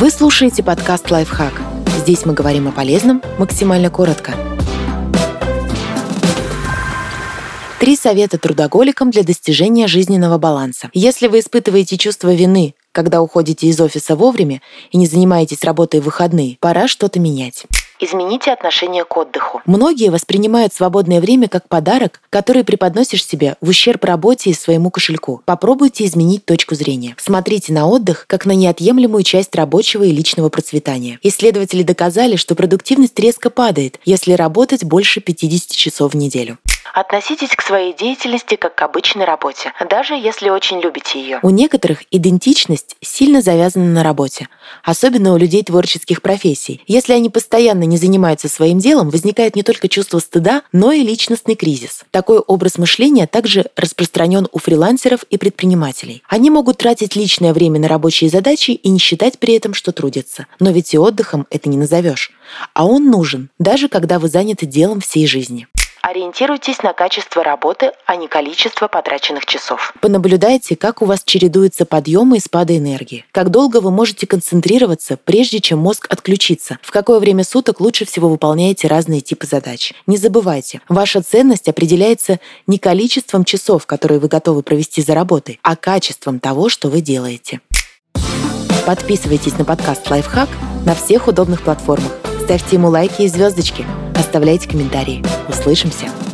Вы слушаете подкаст «Лайфхак». Здесь мы говорим о полезном максимально коротко. Три совета трудоголикам для достижения жизненного баланса. Если вы испытываете чувство вины, когда уходите из офиса вовремя и не занимаетесь работой в выходные, пора что-то менять. Измените отношение к отдыху. Многие воспринимают свободное время как подарок, который преподносишь себе в ущерб работе и своему кошельку. Попробуйте изменить точку зрения. Смотрите на отдых как на неотъемлемую часть рабочего и личного процветания. Исследователи доказали, что продуктивность резко падает, если работать больше 50 часов в неделю. Относитесь к своей деятельности как к обычной работе, даже если очень любите ее. У некоторых идентичность сильно завязана на работе, особенно у людей творческих профессий. Если они постоянно не занимаются своим делом, возникает не только чувство стыда, но и личностный кризис. Такой образ мышления также распространен у фрилансеров и предпринимателей. Они могут тратить личное время на рабочие задачи и не считать при этом, что трудятся. Но ведь и отдыхом это не назовешь. А он нужен, даже когда вы заняты делом всей жизни. Ориентируйтесь на качество работы, а не количество потраченных часов. Понаблюдайте, как у вас чередуются подъемы и спады энергии. Как долго вы можете концентрироваться, прежде чем мозг отключится. В какое время суток лучше всего выполняете разные типы задач. Не забывайте, ваша ценность определяется не количеством часов, которые вы готовы провести за работой, а качеством того, что вы делаете. Подписывайтесь на подкаст «Лайфхак» на всех удобных платформах. Ставьте ему лайки и звездочки – Оставляйте комментарии. Услышимся!